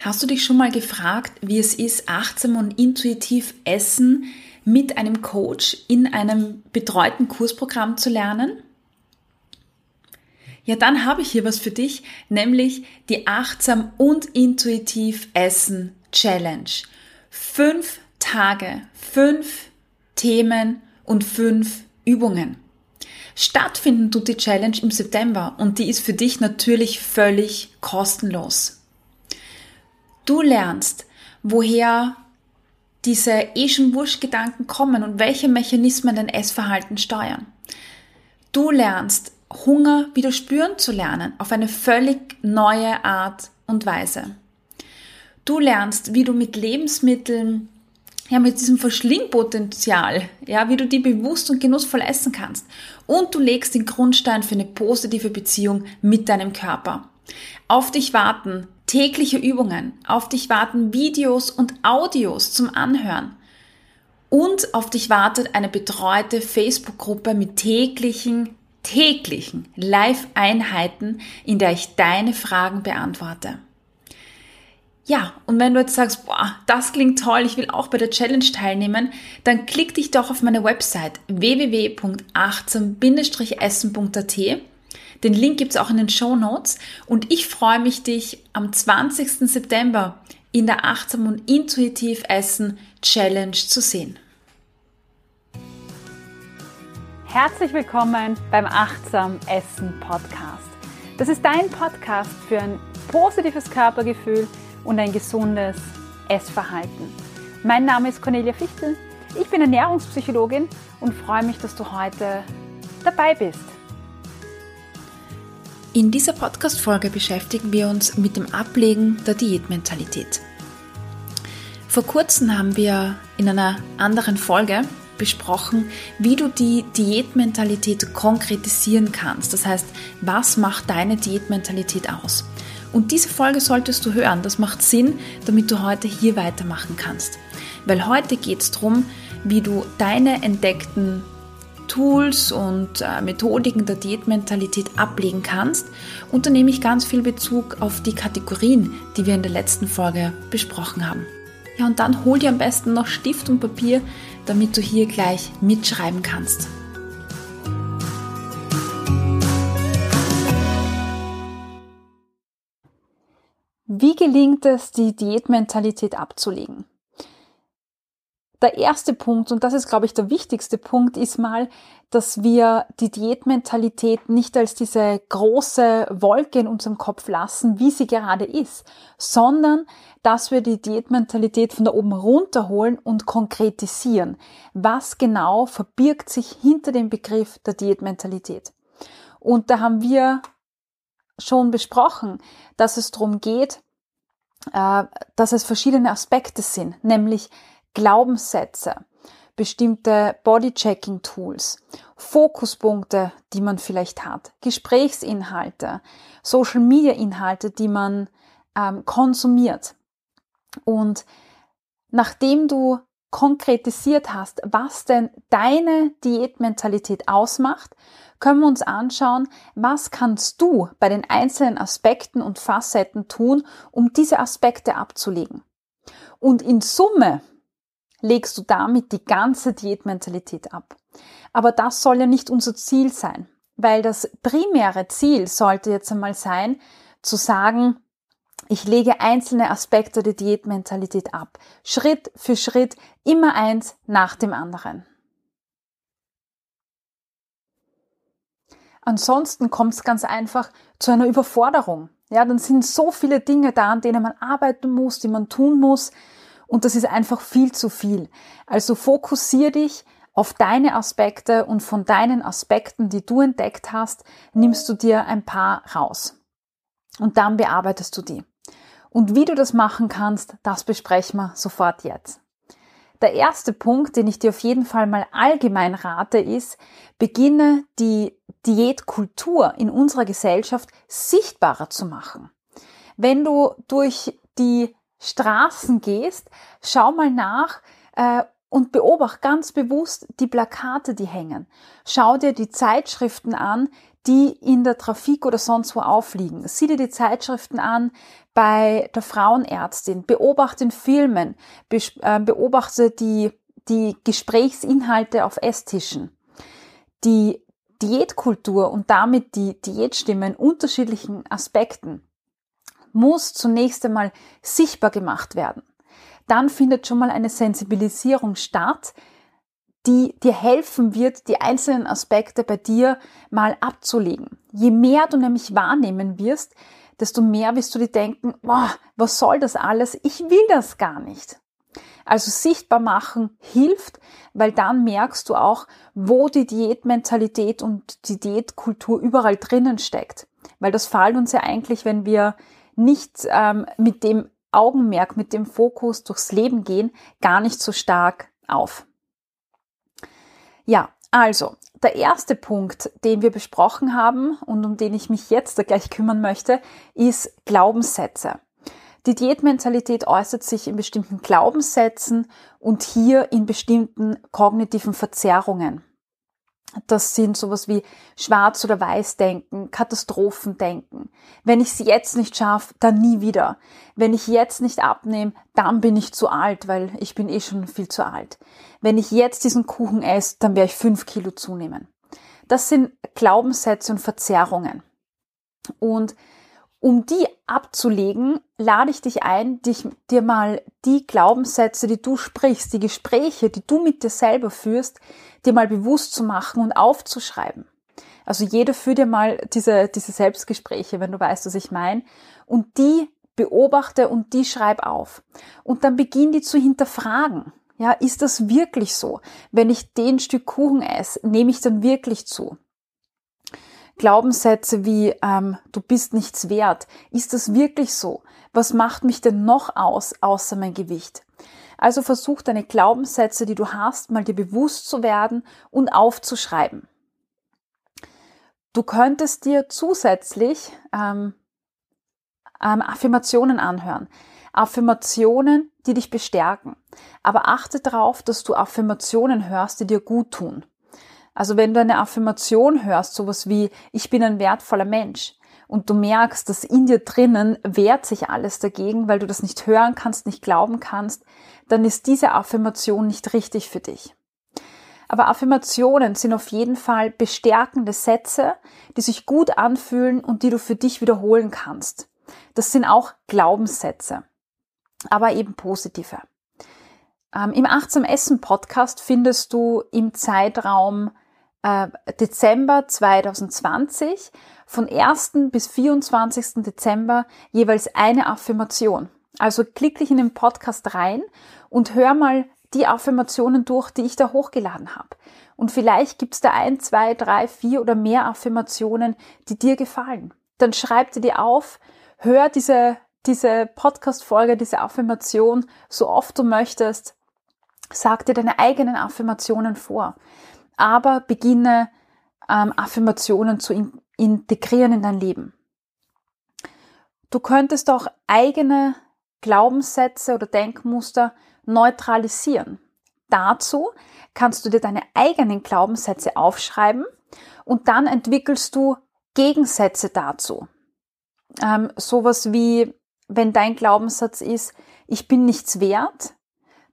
Hast du dich schon mal gefragt, wie es ist, achtsam und intuitiv Essen mit einem Coach in einem betreuten Kursprogramm zu lernen? Ja, dann habe ich hier was für dich, nämlich die achtsam und intuitiv Essen Challenge. Fünf Tage, fünf Themen und fünf Übungen. Stattfinden tut die Challenge im September und die ist für dich natürlich völlig kostenlos. Du lernst, woher diese eh schon Wurschgedanken kommen und welche Mechanismen dein Essverhalten steuern. Du lernst, Hunger wieder spüren zu lernen, auf eine völlig neue Art und Weise. Du lernst, wie du mit Lebensmitteln, ja, mit diesem Verschlingpotenzial, ja, wie du die bewusst und genussvoll essen kannst. Und du legst den Grundstein für eine positive Beziehung mit deinem Körper. Auf dich warten tägliche Übungen, auf dich warten Videos und Audios zum Anhören. Und auf dich wartet eine betreute Facebook-Gruppe mit täglichen, täglichen Live-Einheiten, in der ich deine Fragen beantworte. Ja, und wenn du jetzt sagst, boah, das klingt toll, ich will auch bei der Challenge teilnehmen, dann klick dich doch auf meine Website www.achtsam-essen.at den Link gibt's auch in den Show Notes. Und ich freue mich, dich am 20. September in der Achtsam und Intuitiv Essen Challenge zu sehen. Herzlich willkommen beim Achtsam Essen Podcast. Das ist dein Podcast für ein positives Körpergefühl und ein gesundes Essverhalten. Mein Name ist Cornelia Fichtel. Ich bin Ernährungspsychologin und freue mich, dass du heute dabei bist. In dieser Podcast-Folge beschäftigen wir uns mit dem Ablegen der Diätmentalität. Vor kurzem haben wir in einer anderen Folge besprochen, wie du die Diätmentalität konkretisieren kannst. Das heißt, was macht deine Diätmentalität aus? Und diese Folge solltest du hören. Das macht Sinn, damit du heute hier weitermachen kannst. Weil heute geht es darum, wie du deine entdeckten Tools und äh, Methodiken der Diätmentalität ablegen kannst. Und da nehme ich ganz viel Bezug auf die Kategorien, die wir in der letzten Folge besprochen haben. Ja, und dann hol dir am besten noch Stift und Papier, damit du hier gleich mitschreiben kannst. Wie gelingt es, die Diätmentalität abzulegen? Der erste Punkt, und das ist, glaube ich, der wichtigste Punkt, ist mal, dass wir die Diätmentalität nicht als diese große Wolke in unserem Kopf lassen, wie sie gerade ist, sondern dass wir die Diätmentalität von da oben runterholen und konkretisieren. Was genau verbirgt sich hinter dem Begriff der Diätmentalität? Und da haben wir schon besprochen, dass es darum geht, äh, dass es verschiedene Aspekte sind, nämlich Glaubenssätze, bestimmte Bodychecking-Tools, Fokuspunkte, die man vielleicht hat, Gesprächsinhalte, Social-Media-Inhalte, die man ähm, konsumiert. Und nachdem du konkretisiert hast, was denn deine Diätmentalität ausmacht, können wir uns anschauen, was kannst du bei den einzelnen Aspekten und Facetten tun, um diese Aspekte abzulegen. Und in Summe legst du damit die ganze Diätmentalität ab. Aber das soll ja nicht unser Ziel sein, weil das primäre Ziel sollte jetzt einmal sein, zu sagen, ich lege einzelne Aspekte der Diätmentalität ab. Schritt für Schritt, immer eins nach dem anderen. Ansonsten kommt es ganz einfach zu einer Überforderung. Ja, dann sind so viele Dinge da, an denen man arbeiten muss, die man tun muss. Und das ist einfach viel zu viel. Also fokussier dich auf deine Aspekte und von deinen Aspekten, die du entdeckt hast, nimmst du dir ein paar raus. Und dann bearbeitest du die. Und wie du das machen kannst, das besprechen wir sofort jetzt. Der erste Punkt, den ich dir auf jeden Fall mal allgemein rate, ist, beginne die Diätkultur in unserer Gesellschaft sichtbarer zu machen. Wenn du durch die Straßen gehst, schau mal nach äh, und beobachte ganz bewusst die Plakate, die hängen. Schau dir die Zeitschriften an, die in der Trafik oder sonst wo aufliegen. Sieh dir die Zeitschriften an bei der Frauenärztin, beobachte in Filmen, äh, beobachte die, die Gesprächsinhalte auf Esstischen. Die Diätkultur und damit die Diätstimme in unterschiedlichen Aspekten muss zunächst einmal sichtbar gemacht werden. Dann findet schon mal eine Sensibilisierung statt, die dir helfen wird, die einzelnen Aspekte bei dir mal abzulegen. Je mehr du nämlich wahrnehmen wirst, desto mehr wirst du dir denken, boah, was soll das alles? Ich will das gar nicht. Also sichtbar machen hilft, weil dann merkst du auch, wo die Diätmentalität und die Diätkultur überall drinnen steckt. Weil das fällt uns ja eigentlich, wenn wir nicht ähm, mit dem Augenmerk, mit dem Fokus durchs Leben gehen, gar nicht so stark auf. Ja, also, der erste Punkt, den wir besprochen haben und um den ich mich jetzt gleich kümmern möchte, ist Glaubenssätze. Die Diätmentalität äußert sich in bestimmten Glaubenssätzen und hier in bestimmten kognitiven Verzerrungen. Das sind sowas wie Schwarz- oder Weiß-Denken, Katastrophendenken. Wenn ich es jetzt nicht schaffe, dann nie wieder. Wenn ich jetzt nicht abnehme, dann bin ich zu alt, weil ich bin eh schon viel zu alt. Wenn ich jetzt diesen Kuchen esse, dann werde ich fünf Kilo zunehmen. Das sind Glaubenssätze und Verzerrungen. Und um die abzulegen, lade ich dich ein, dich, dir mal die Glaubenssätze, die du sprichst, die Gespräche, die du mit dir selber führst, dir mal bewusst zu machen und aufzuschreiben. Also jeder führt dir mal diese, diese Selbstgespräche, wenn du weißt, was ich meine. Und die beobachte und die schreib auf. Und dann beginn die zu hinterfragen. Ja, ist das wirklich so? Wenn ich den Stück Kuchen esse, nehme ich dann wirklich zu? Glaubenssätze wie ähm, du bist nichts wert. Ist das wirklich so? Was macht mich denn noch aus, außer mein Gewicht? Also versuch deine Glaubenssätze, die du hast, mal dir bewusst zu werden und aufzuschreiben. Du könntest dir zusätzlich ähm, ähm, Affirmationen anhören. Affirmationen, die dich bestärken. Aber achte darauf, dass du Affirmationen hörst, die dir gut tun. Also wenn du eine Affirmation hörst, sowas wie, ich bin ein wertvoller Mensch, und du merkst, dass in dir drinnen wehrt sich alles dagegen, weil du das nicht hören kannst, nicht glauben kannst, dann ist diese Affirmation nicht richtig für dich. Aber Affirmationen sind auf jeden Fall bestärkende Sätze, die sich gut anfühlen und die du für dich wiederholen kannst. Das sind auch Glaubenssätze, aber eben positive. Ähm, Im Achtsam Essen Podcast findest du im Zeitraum äh, Dezember 2020 von 1. bis 24. Dezember jeweils eine Affirmation. Also klick dich in den Podcast rein und hör mal die Affirmationen durch, die ich da hochgeladen habe. Und vielleicht gibt's da ein, zwei, drei, vier oder mehr Affirmationen, die dir gefallen. Dann schreib dir die auf, hör diese, diese Podcast-Folge, diese Affirmation so oft du möchtest. Sag dir deine eigenen Affirmationen vor aber beginne ähm, Affirmationen zu in integrieren in dein Leben. Du könntest auch eigene Glaubenssätze oder Denkmuster neutralisieren. Dazu kannst du dir deine eigenen Glaubenssätze aufschreiben und dann entwickelst du Gegensätze dazu. Ähm, sowas wie, wenn dein Glaubenssatz ist, ich bin nichts wert,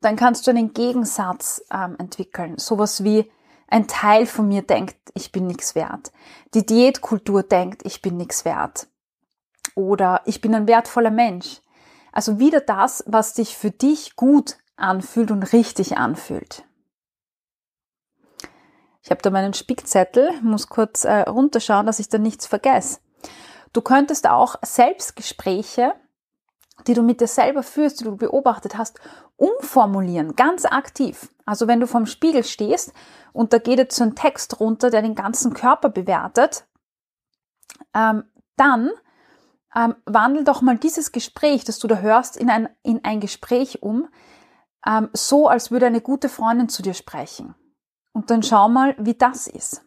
dann kannst du einen Gegensatz ähm, entwickeln. Sowas wie, ein Teil von mir denkt, ich bin nichts wert. Die Diätkultur denkt, ich bin nichts wert. Oder ich bin ein wertvoller Mensch. Also wieder das, was dich für dich gut anfühlt und richtig anfühlt. Ich habe da meinen Spickzettel, muss kurz äh, runterschauen, dass ich da nichts vergesse. Du könntest auch Selbstgespräche die du mit dir selber führst, die du beobachtet hast, umformulieren, ganz aktiv. Also wenn du vorm Spiegel stehst und da geht jetzt so ein Text runter, der den ganzen Körper bewertet, ähm, dann ähm, wandel doch mal dieses Gespräch, das du da hörst, in ein, in ein Gespräch um, ähm, so als würde eine gute Freundin zu dir sprechen. Und dann schau mal, wie das ist.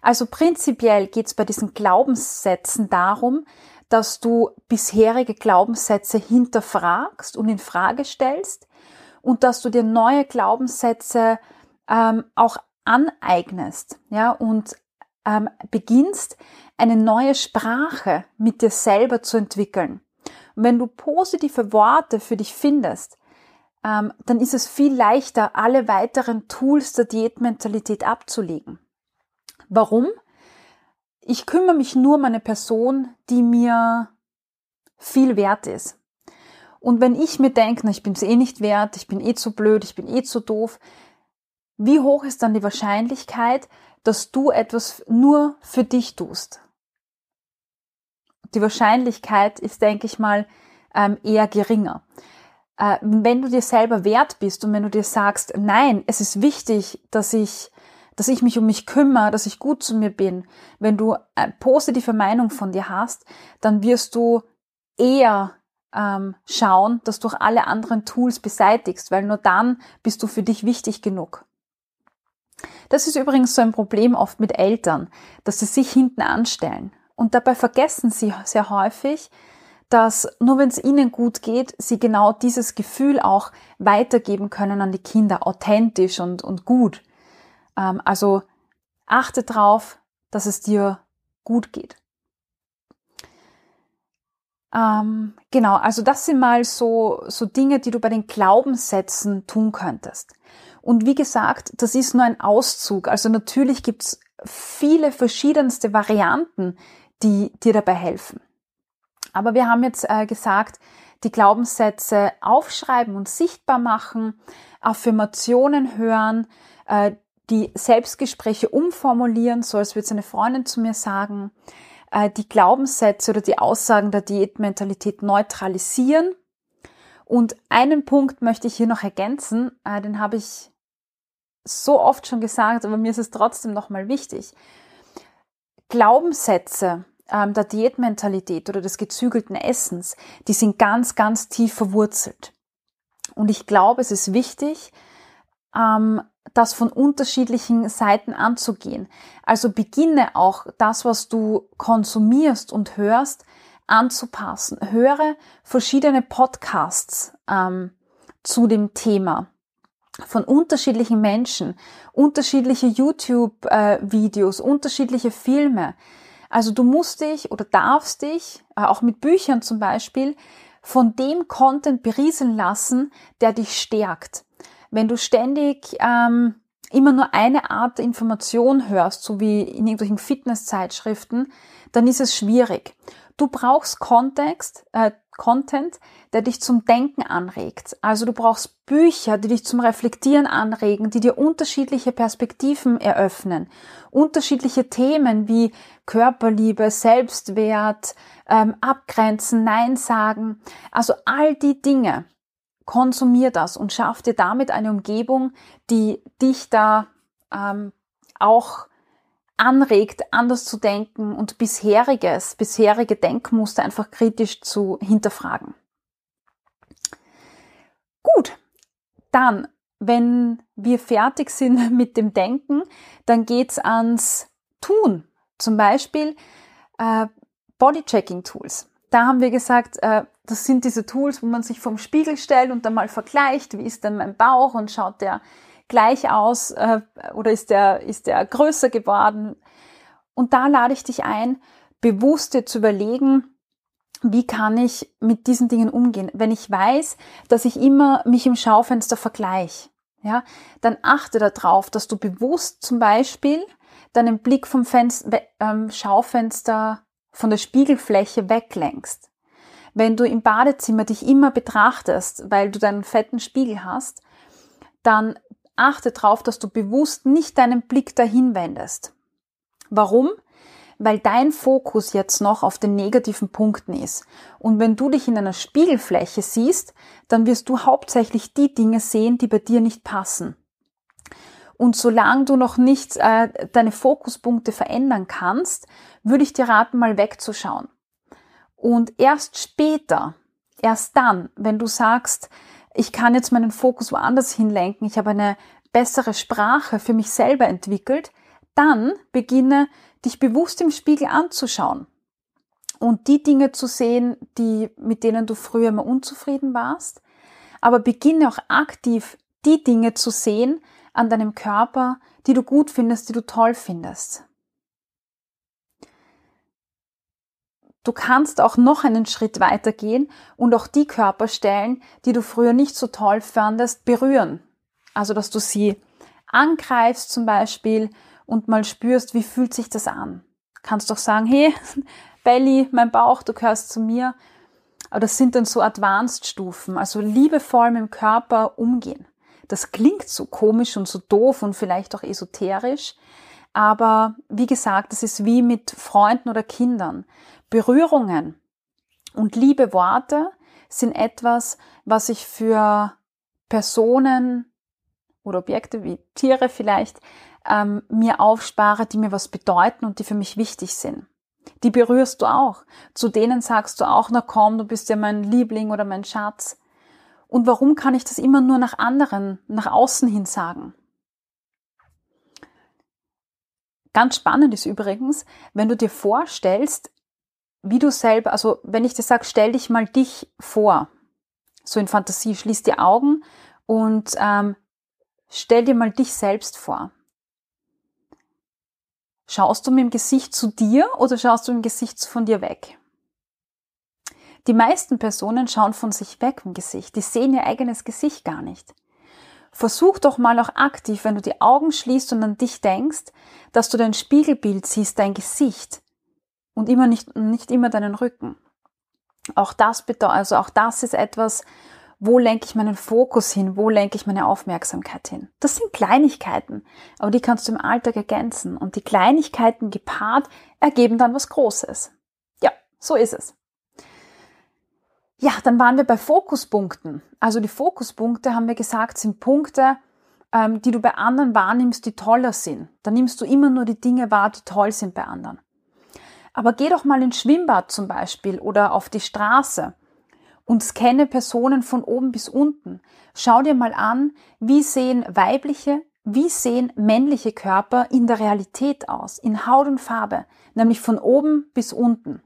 Also prinzipiell geht es bei diesen Glaubenssätzen darum, dass du bisherige Glaubenssätze hinterfragst und in Frage stellst und dass du dir neue Glaubenssätze ähm, auch aneignest, ja, und ähm, beginnst, eine neue Sprache mit dir selber zu entwickeln. Und wenn du positive Worte für dich findest, ähm, dann ist es viel leichter, alle weiteren Tools der Diätmentalität abzulegen. Warum? Ich kümmere mich nur um eine Person, die mir viel wert ist. Und wenn ich mir denke, na, ich bin es eh nicht wert, ich bin eh zu blöd, ich bin eh zu doof, wie hoch ist dann die Wahrscheinlichkeit, dass du etwas nur für dich tust? Die Wahrscheinlichkeit ist, denke ich mal, ähm, eher geringer. Äh, wenn du dir selber wert bist und wenn du dir sagst, nein, es ist wichtig, dass ich, dass ich mich um mich kümmere, dass ich gut zu mir bin, wenn du eine positive Meinung von dir hast, dann wirst du eher ähm, schauen, dass du auch alle anderen Tools beseitigst, weil nur dann bist du für dich wichtig genug. Das ist übrigens so ein Problem oft mit Eltern, dass sie sich hinten anstellen. Und dabei vergessen sie sehr häufig, dass nur wenn es ihnen gut geht, sie genau dieses Gefühl auch weitergeben können an die Kinder, authentisch und, und gut. Ähm, also achte darauf, dass es dir gut geht. Ähm, genau, also das sind mal so, so Dinge, die du bei den Glaubenssätzen tun könntest. Und wie gesagt, das ist nur ein Auszug. Also natürlich gibt's viele verschiedenste Varianten, die dir dabei helfen. Aber wir haben jetzt äh, gesagt, die Glaubenssätze aufschreiben und sichtbar machen, Affirmationen hören, äh, die Selbstgespräche umformulieren, so als würde es eine Freundin zu mir sagen, äh, die Glaubenssätze oder die Aussagen der Diätmentalität neutralisieren. Und einen Punkt möchte ich hier noch ergänzen, äh, den habe ich so oft schon gesagt, aber mir ist es trotzdem nochmal wichtig. Glaubenssätze ähm, der Diätmentalität oder des gezügelten Essens, die sind ganz, ganz tief verwurzelt. Und ich glaube, es ist wichtig, ähm, das von unterschiedlichen Seiten anzugehen. Also beginne auch das, was du konsumierst und hörst, anzupassen. Höre verschiedene Podcasts ähm, zu dem Thema von unterschiedlichen Menschen, unterschiedliche YouTube-Videos, äh, unterschiedliche Filme. Also du musst dich oder darfst dich, äh, auch mit Büchern zum Beispiel, von dem Content berieseln lassen, der dich stärkt. Wenn du ständig ähm, immer nur eine Art Information hörst, so wie in irgendwelchen Fitnesszeitschriften, dann ist es schwierig. Du brauchst Kontext, äh, Content, der dich zum Denken anregt. Also du brauchst Bücher, die dich zum Reflektieren anregen, die dir unterschiedliche Perspektiven eröffnen. Unterschiedliche Themen wie Körperliebe, Selbstwert, ähm, Abgrenzen, Nein sagen. Also all die Dinge. Konsumier das und schaff dir damit eine Umgebung, die dich da ähm, auch anregt, anders zu denken und bisheriges, bisherige Denkmuster einfach kritisch zu hinterfragen. Gut, dann, wenn wir fertig sind mit dem Denken, dann geht's ans Tun. Zum Beispiel äh, Bodychecking-Tools. Da haben wir gesagt, äh, das sind diese Tools, wo man sich vom Spiegel stellt und dann mal vergleicht, wie ist denn mein Bauch und schaut der gleich aus äh, oder ist der, ist der größer geworden? Und da lade ich dich ein, bewusst dir zu überlegen, wie kann ich mit diesen Dingen umgehen? Wenn ich weiß, dass ich immer mich im Schaufenster vergleiche, ja, dann achte darauf, dass du bewusst zum Beispiel deinen Blick vom Fenster, ähm, Schaufenster, von der Spiegelfläche weglenkst. Wenn du im Badezimmer dich immer betrachtest, weil du deinen fetten Spiegel hast, dann achte darauf, dass du bewusst nicht deinen Blick dahin wendest. Warum? Weil dein Fokus jetzt noch auf den negativen Punkten ist. Und wenn du dich in einer Spiegelfläche siehst, dann wirst du hauptsächlich die Dinge sehen, die bei dir nicht passen. Und solange du noch nicht äh, deine Fokuspunkte verändern kannst, würde ich dir raten, mal wegzuschauen. Und erst später, erst dann, wenn du sagst, ich kann jetzt meinen Fokus woanders hinlenken, ich habe eine bessere Sprache für mich selber entwickelt, dann beginne dich bewusst im Spiegel anzuschauen und die Dinge zu sehen, die, mit denen du früher immer unzufrieden warst, aber beginne auch aktiv die Dinge zu sehen an deinem Körper, die du gut findest, die du toll findest. Du kannst auch noch einen Schritt weiter gehen und auch die Körperstellen, die du früher nicht so toll fandest, berühren. Also, dass du sie angreifst zum Beispiel und mal spürst, wie fühlt sich das an. Kannst doch sagen, hey, Belly, mein Bauch, du gehörst zu mir. Aber das sind dann so Advanced-Stufen, also liebevoll mit dem Körper umgehen. Das klingt so komisch und so doof und vielleicht auch esoterisch, aber wie gesagt, das ist wie mit Freunden oder Kindern. Berührungen und liebe Worte sind etwas, was ich für Personen oder Objekte wie Tiere vielleicht ähm, mir aufspare, die mir was bedeuten und die für mich wichtig sind. Die berührst du auch. Zu denen sagst du auch, na komm, du bist ja mein Liebling oder mein Schatz. Und warum kann ich das immer nur nach anderen, nach außen hin sagen? Ganz spannend ist übrigens, wenn du dir vorstellst, wie du selber, also wenn ich dir sage, stell dich mal dich vor, so in Fantasie, schließ die Augen und ähm, stell dir mal dich selbst vor. Schaust du mit dem Gesicht zu dir oder schaust du mit dem Gesicht von dir weg? Die meisten Personen schauen von sich weg im Gesicht. Die sehen ihr eigenes Gesicht gar nicht. Versuch doch mal auch aktiv, wenn du die Augen schließt und an dich denkst, dass du dein Spiegelbild siehst, dein Gesicht und immer nicht, nicht immer deinen Rücken. Auch das bedeutet, also auch das ist etwas, wo lenke ich meinen Fokus hin, wo lenke ich meine Aufmerksamkeit hin. Das sind Kleinigkeiten, aber die kannst du im Alltag ergänzen und die Kleinigkeiten gepaart ergeben dann was Großes. Ja, so ist es. Ja, dann waren wir bei Fokuspunkten. Also die Fokuspunkte, haben wir gesagt, sind Punkte, ähm, die du bei anderen wahrnimmst, die toller sind. Da nimmst du immer nur die Dinge wahr, die toll sind bei anderen. Aber geh doch mal ins Schwimmbad zum Beispiel oder auf die Straße und scanne Personen von oben bis unten. Schau dir mal an, wie sehen weibliche, wie sehen männliche Körper in der Realität aus, in Haut und Farbe, nämlich von oben bis unten.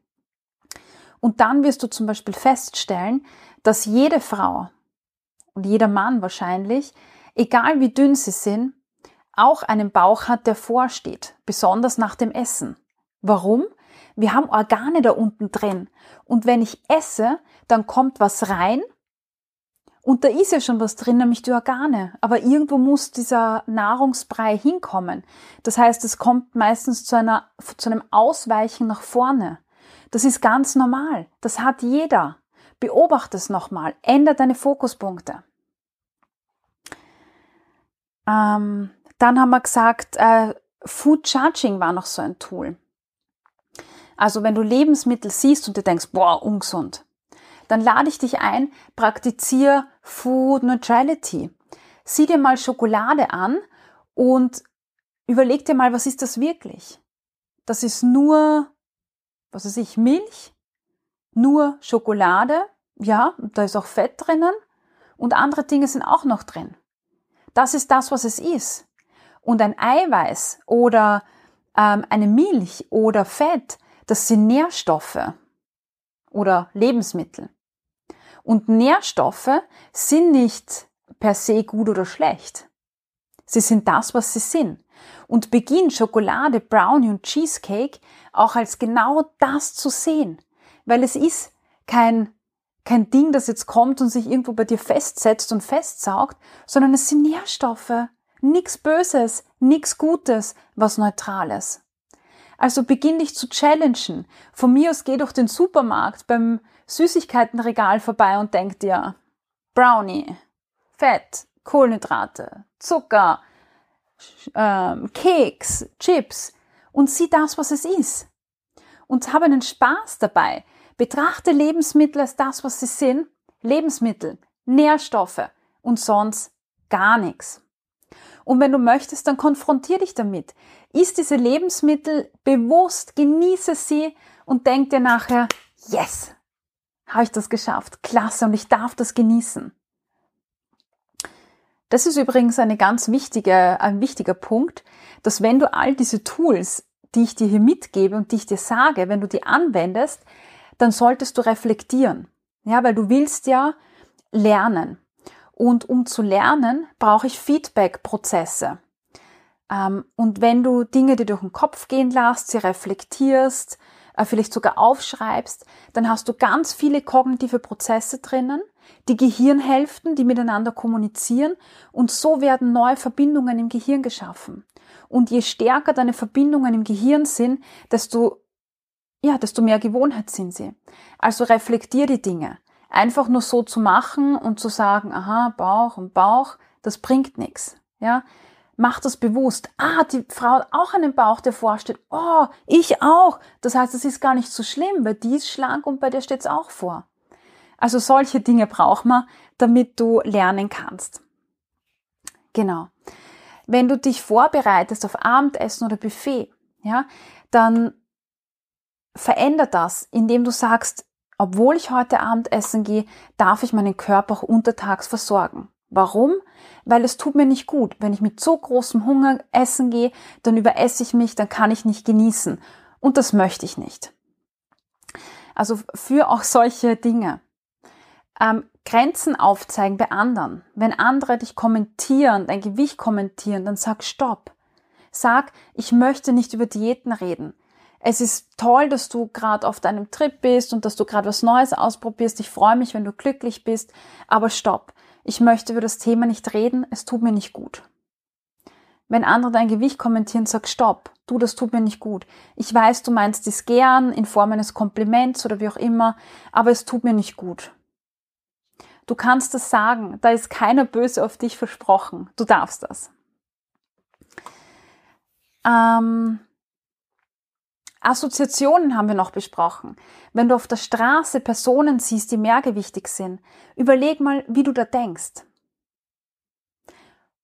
Und dann wirst du zum Beispiel feststellen, dass jede Frau und jeder Mann wahrscheinlich, egal wie dünn sie sind, auch einen Bauch hat, der vorsteht, besonders nach dem Essen. Warum? Wir haben Organe da unten drin. Und wenn ich esse, dann kommt was rein. Und da ist ja schon was drin, nämlich die Organe. Aber irgendwo muss dieser Nahrungsbrei hinkommen. Das heißt, es kommt meistens zu, einer, zu einem Ausweichen nach vorne. Das ist ganz normal. Das hat jeder. Beobachte es nochmal. Ändere deine Fokuspunkte. Ähm, dann haben wir gesagt, äh, Food Charging war noch so ein Tool. Also wenn du Lebensmittel siehst und du denkst, boah, ungesund, dann lade ich dich ein, praktiziere Food Neutrality. Sieh dir mal Schokolade an und überleg dir mal, was ist das wirklich? Das ist nur, was weiß ich, Milch, nur Schokolade, ja, da ist auch Fett drinnen und andere Dinge sind auch noch drin. Das ist das, was es ist. Und ein Eiweiß oder ähm, eine Milch oder Fett, das sind Nährstoffe oder Lebensmittel. Und Nährstoffe sind nicht per se gut oder schlecht. Sie sind das, was sie sind. Und beginn Schokolade, Brownie und Cheesecake auch als genau das zu sehen. Weil es ist kein, kein Ding, das jetzt kommt und sich irgendwo bei dir festsetzt und festsaugt, sondern es sind Nährstoffe. Nix Böses, nix Gutes, was Neutrales. Also beginn dich zu challengen. Von mir aus geh durch den Supermarkt beim Süßigkeitenregal vorbei und denk dir, Brownie, Fett, Kohlenhydrate, Zucker, ähm, Keks, Chips und sieh das, was es ist. Und habe einen Spaß dabei. Betrachte Lebensmittel als das, was sie sind. Lebensmittel, Nährstoffe und sonst gar nichts. Und wenn du möchtest, dann konfrontier dich damit. Iss diese Lebensmittel bewusst, genieße sie und denk dir nachher, yes, habe ich das geschafft, klasse und ich darf das genießen. Das ist übrigens eine ganz wichtige, ein wichtiger Punkt, dass wenn du all diese Tools, die ich dir hier mitgebe und die ich dir sage, wenn du die anwendest, dann solltest du reflektieren. Ja, weil du willst ja lernen. Und um zu lernen, brauche ich Feedback-Prozesse. Ähm, und wenn du Dinge dir durch den Kopf gehen lässt, sie reflektierst, äh, vielleicht sogar aufschreibst, dann hast du ganz viele kognitive Prozesse drinnen, die Gehirnhälften, die miteinander kommunizieren und so werden neue Verbindungen im Gehirn geschaffen. Und je stärker deine Verbindungen im Gehirn sind, desto, ja, desto mehr Gewohnheit sind sie. Also reflektier die Dinge. Einfach nur so zu machen und zu sagen, aha, Bauch und Bauch, das bringt nichts. Ja, mach das bewusst. Ah, die Frau hat auch einen Bauch, der vorsteht. Oh, ich auch. Das heißt, es ist gar nicht so schlimm, weil die ist schlank und bei der steht es auch vor. Also solche Dinge braucht man, damit du lernen kannst. Genau. Wenn du dich vorbereitest auf Abendessen oder Buffet, ja, dann verändert das, indem du sagst, obwohl ich heute Abend essen gehe, darf ich meinen Körper auch untertags versorgen. Warum? Weil es tut mir nicht gut. Wenn ich mit so großem Hunger essen gehe, dann überesse ich mich, dann kann ich nicht genießen. Und das möchte ich nicht. Also für auch solche Dinge. Ähm, Grenzen aufzeigen bei anderen. Wenn andere dich kommentieren, dein Gewicht kommentieren, dann sag Stopp. Sag, ich möchte nicht über Diäten reden. Es ist toll, dass du gerade auf deinem Trip bist und dass du gerade was Neues ausprobierst. Ich freue mich, wenn du glücklich bist. Aber stopp. Ich möchte über das Thema nicht reden. Es tut mir nicht gut. Wenn andere dein Gewicht kommentieren, sag Stopp. Du, das tut mir nicht gut. Ich weiß, du meinst dies gern in Form eines Kompliments oder wie auch immer, aber es tut mir nicht gut. Du kannst das sagen. Da ist keiner böse auf dich versprochen. Du darfst das. Ähm, Assoziationen haben wir noch besprochen. Wenn du auf der Straße Personen siehst, die mehrgewichtig sind, überleg mal, wie du da denkst.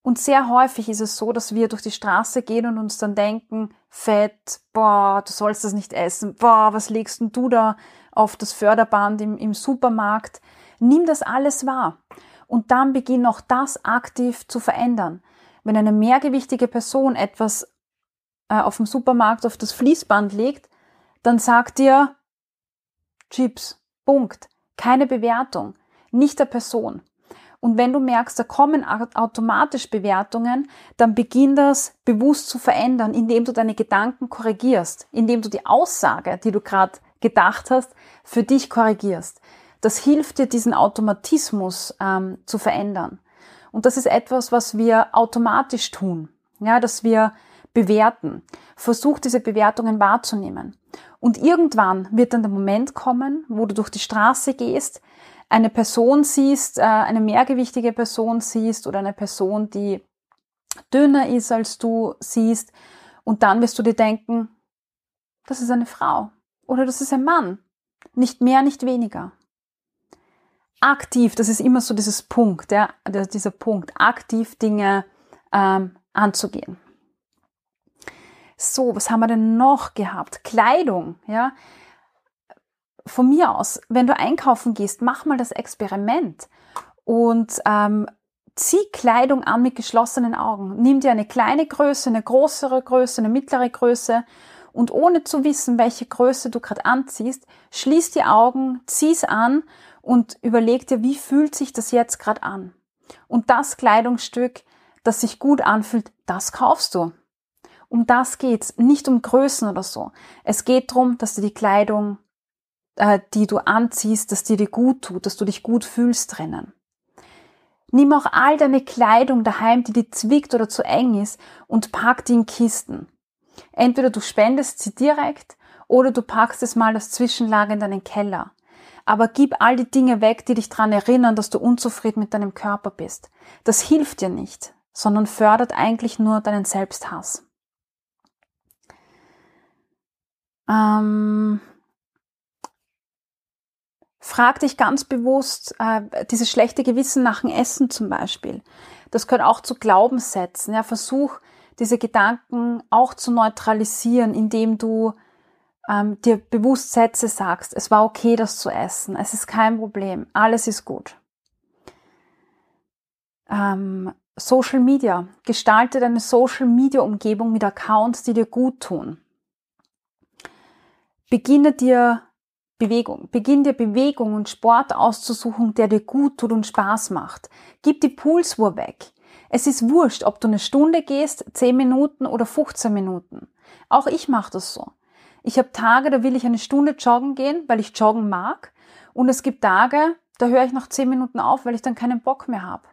Und sehr häufig ist es so, dass wir durch die Straße gehen und uns dann denken, Fett, boah, du sollst das nicht essen, boah, was legst denn du da auf das Förderband im, im Supermarkt? Nimm das alles wahr. Und dann beginn auch das aktiv zu verändern. Wenn eine mehrgewichtige Person etwas äh, auf dem Supermarkt auf das Fließband legt, dann sagt ihr Chips, Punkt. Keine Bewertung, nicht der Person. Und wenn du merkst, da kommen automatisch Bewertungen, dann beginn das bewusst zu verändern, indem du deine Gedanken korrigierst, indem du die Aussage, die du gerade gedacht hast, für dich korrigierst. Das hilft dir, diesen Automatismus ähm, zu verändern. Und das ist etwas, was wir automatisch tun. Ja, dass wir bewerten. Versuch diese Bewertungen wahrzunehmen. Und irgendwann wird dann der Moment kommen, wo du durch die Straße gehst, eine Person siehst, äh, eine mehrgewichtige Person siehst oder eine Person, die dünner ist als du siehst. Und dann wirst du dir denken, das ist eine Frau oder das ist ein Mann. Nicht mehr, nicht weniger. Aktiv, das ist immer so dieses Punkt, ja, dieser Punkt, aktiv Dinge ähm, anzugehen. So, was haben wir denn noch gehabt? Kleidung, ja. Von mir aus, wenn du einkaufen gehst, mach mal das Experiment und ähm, zieh Kleidung an mit geschlossenen Augen. Nimm dir eine kleine Größe, eine größere Größe, eine mittlere Größe und ohne zu wissen, welche Größe du gerade anziehst, schließ die Augen, zieh's an und überleg dir, wie fühlt sich das jetzt gerade an. Und das Kleidungsstück, das sich gut anfühlt, das kaufst du. Um das geht's, nicht um Größen oder so. Es geht darum, dass du die Kleidung, äh, die du anziehst, dass die dir gut tut, dass du dich gut fühlst drinnen. Nimm auch all deine Kleidung daheim, die dir zwickt oder zu eng ist, und pack die in Kisten. Entweder du spendest sie direkt oder du packst es mal als Zwischenlager in deinen Keller. Aber gib all die Dinge weg, die dich daran erinnern, dass du unzufrieden mit deinem Körper bist. Das hilft dir nicht, sondern fördert eigentlich nur deinen Selbsthass. Ähm, frag dich ganz bewusst, äh, dieses schlechte Gewissen nach dem Essen zum Beispiel. Das gehört auch zu Glaubenssätzen. Ja, versuch diese Gedanken auch zu neutralisieren, indem du ähm, dir bewusst Sätze sagst. Es war okay, das zu essen. Es ist kein Problem. Alles ist gut. Ähm, Social Media. Gestalte deine Social Media Umgebung mit Accounts, die dir gut tun. Beginne dir Bewegung. Beginn dir Bewegung und Sport auszusuchen, der dir gut tut und Spaß macht. Gib die Pulsuhr weg. Es ist wurscht, ob du eine Stunde gehst, 10 Minuten oder 15 Minuten. Auch ich mache das so. Ich habe Tage, da will ich eine Stunde joggen gehen, weil ich joggen mag. Und es gibt Tage, da höre ich nach zehn Minuten auf, weil ich dann keinen Bock mehr habe.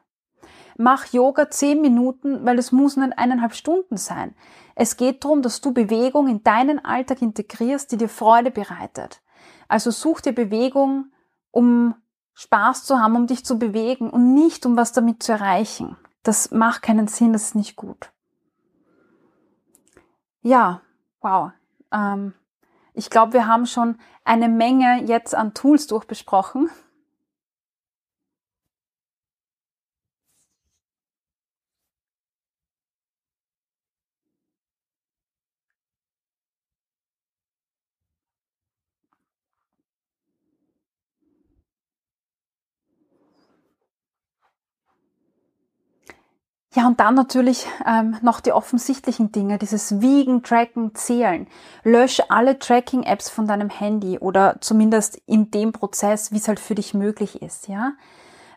Mach Yoga zehn Minuten, weil es muss nicht eineinhalb Stunden sein. Es geht darum, dass du Bewegung in deinen Alltag integrierst, die dir Freude bereitet. Also such dir Bewegung, um Spaß zu haben, um dich zu bewegen und nicht um was damit zu erreichen. Das macht keinen Sinn, das ist nicht gut. Ja, wow. Ähm, ich glaube, wir haben schon eine Menge jetzt an Tools durchbesprochen. Ja, und dann natürlich ähm, noch die offensichtlichen Dinge, dieses Wiegen, Tracken, Zählen. Lösch alle Tracking-Apps von deinem Handy oder zumindest in dem Prozess, wie es halt für dich möglich ist, ja.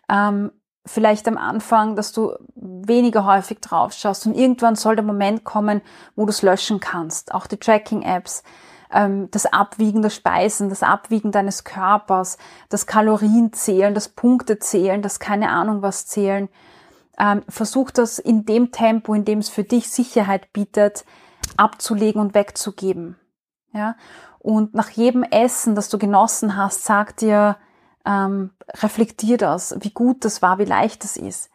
Ähm, vielleicht am Anfang, dass du weniger häufig drauf schaust und irgendwann soll der Moment kommen, wo du es löschen kannst. Auch die Tracking-Apps, ähm, das Abwiegen der Speisen, das Abwiegen deines Körpers, das Kalorienzählen, das Punktezählen, das keine Ahnung was zählen ähm, versuch das in dem Tempo, in dem es für dich Sicherheit bietet, abzulegen und wegzugeben. Ja? Und nach jedem Essen, das du genossen hast, sag dir, ähm, reflektier das, wie gut das war, wie leicht das ist.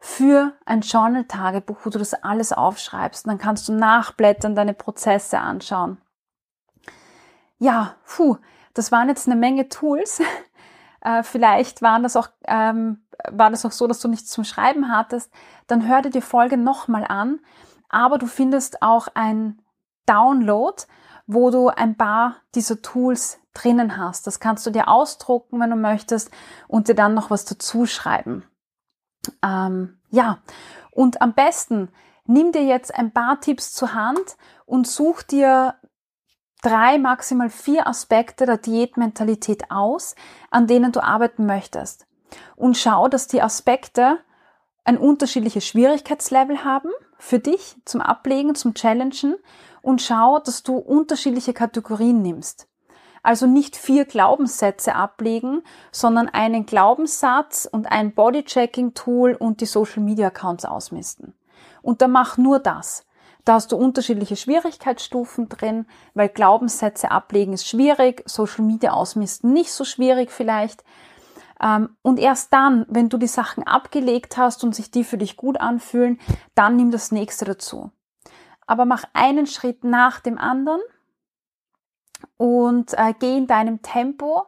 Für ein Journal-Tagebuch, wo du das alles aufschreibst, und dann kannst du nachblättern, deine Prozesse anschauen. Ja, puh, das waren jetzt eine Menge Tools. Äh, vielleicht waren das auch, ähm, war das auch so, dass du nichts zum Schreiben hattest, dann hör dir die Folge nochmal an. Aber du findest auch ein Download, wo du ein paar dieser Tools drinnen hast. Das kannst du dir ausdrucken, wenn du möchtest, und dir dann noch was dazu schreiben. Ähm, ja, und am besten nimm dir jetzt ein paar Tipps zur Hand und such dir drei, maximal vier Aspekte der Diätmentalität aus, an denen du arbeiten möchtest. Und schau, dass die Aspekte ein unterschiedliches Schwierigkeitslevel haben für dich zum Ablegen, zum Challengen und schau, dass du unterschiedliche Kategorien nimmst. Also nicht vier Glaubenssätze ablegen, sondern einen Glaubenssatz und ein Bodychecking-Tool und die Social Media Accounts ausmisten. Und dann mach nur das. Da hast du unterschiedliche Schwierigkeitsstufen drin, weil Glaubenssätze ablegen ist schwierig, Social Media ausmisten nicht so schwierig vielleicht. Ähm, und erst dann, wenn du die Sachen abgelegt hast und sich die für dich gut anfühlen, dann nimm das nächste dazu. Aber mach einen Schritt nach dem anderen und äh, geh in deinem Tempo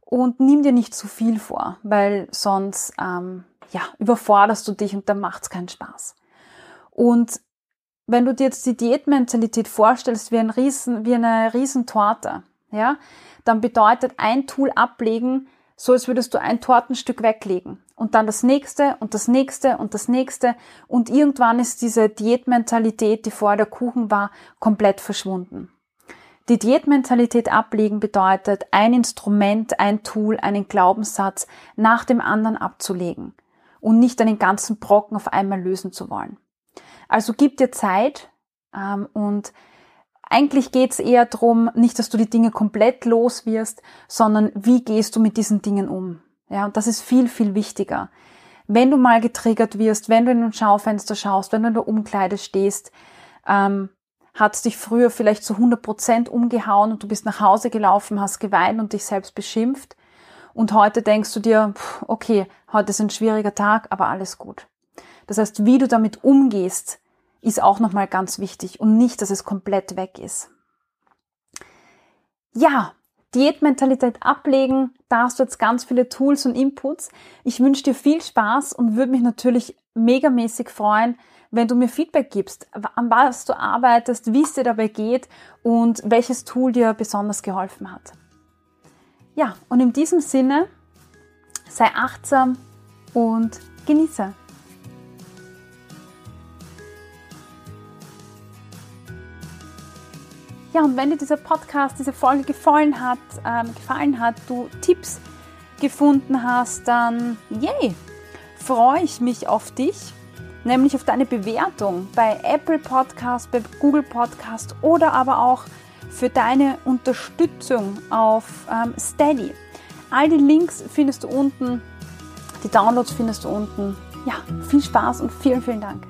und nimm dir nicht zu viel vor, weil sonst ähm, ja, überforderst du dich und dann macht's keinen Spaß. Und wenn du dir jetzt die Diätmentalität vorstellst wie, ein Riesen, wie eine Riesentorte, ja, dann bedeutet ein Tool ablegen, so als würdest du ein Tortenstück weglegen und dann das nächste und das nächste und das nächste und irgendwann ist diese Diätmentalität, die vorher der Kuchen war, komplett verschwunden. Die Diätmentalität ablegen bedeutet, ein Instrument, ein Tool, einen Glaubenssatz nach dem anderen abzulegen und nicht einen ganzen Brocken auf einmal lösen zu wollen. Also gib dir Zeit ähm, und eigentlich geht's eher drum, nicht, dass du die Dinge komplett los wirst, sondern wie gehst du mit diesen Dingen um. Ja, und das ist viel, viel wichtiger. Wenn du mal getriggert wirst, wenn du in ein Schaufenster schaust, wenn du in der Umkleide stehst, ähm, hat es dich früher vielleicht zu 100 Prozent umgehauen und du bist nach Hause gelaufen, hast geweint und dich selbst beschimpft. Und heute denkst du dir, okay, heute ist ein schwieriger Tag, aber alles gut. Das heißt, wie du damit umgehst, ist auch nochmal ganz wichtig und nicht, dass es komplett weg ist. Ja, Diätmentalität ablegen, da hast du jetzt ganz viele Tools und Inputs. Ich wünsche dir viel Spaß und würde mich natürlich megamäßig freuen, wenn du mir Feedback gibst, an was du arbeitest, wie es dir dabei geht und welches Tool dir besonders geholfen hat. Ja, und in diesem Sinne, sei achtsam und genieße. Ja, und wenn dir dieser Podcast, diese Folge gefallen hat, ähm, gefallen hat, du Tipps gefunden hast, dann yay, freue ich mich auf dich, nämlich auf deine Bewertung bei Apple Podcast, bei Google Podcast oder aber auch für deine Unterstützung auf ähm, Steady. All die Links findest du unten, die Downloads findest du unten. Ja, viel Spaß und vielen, vielen Dank.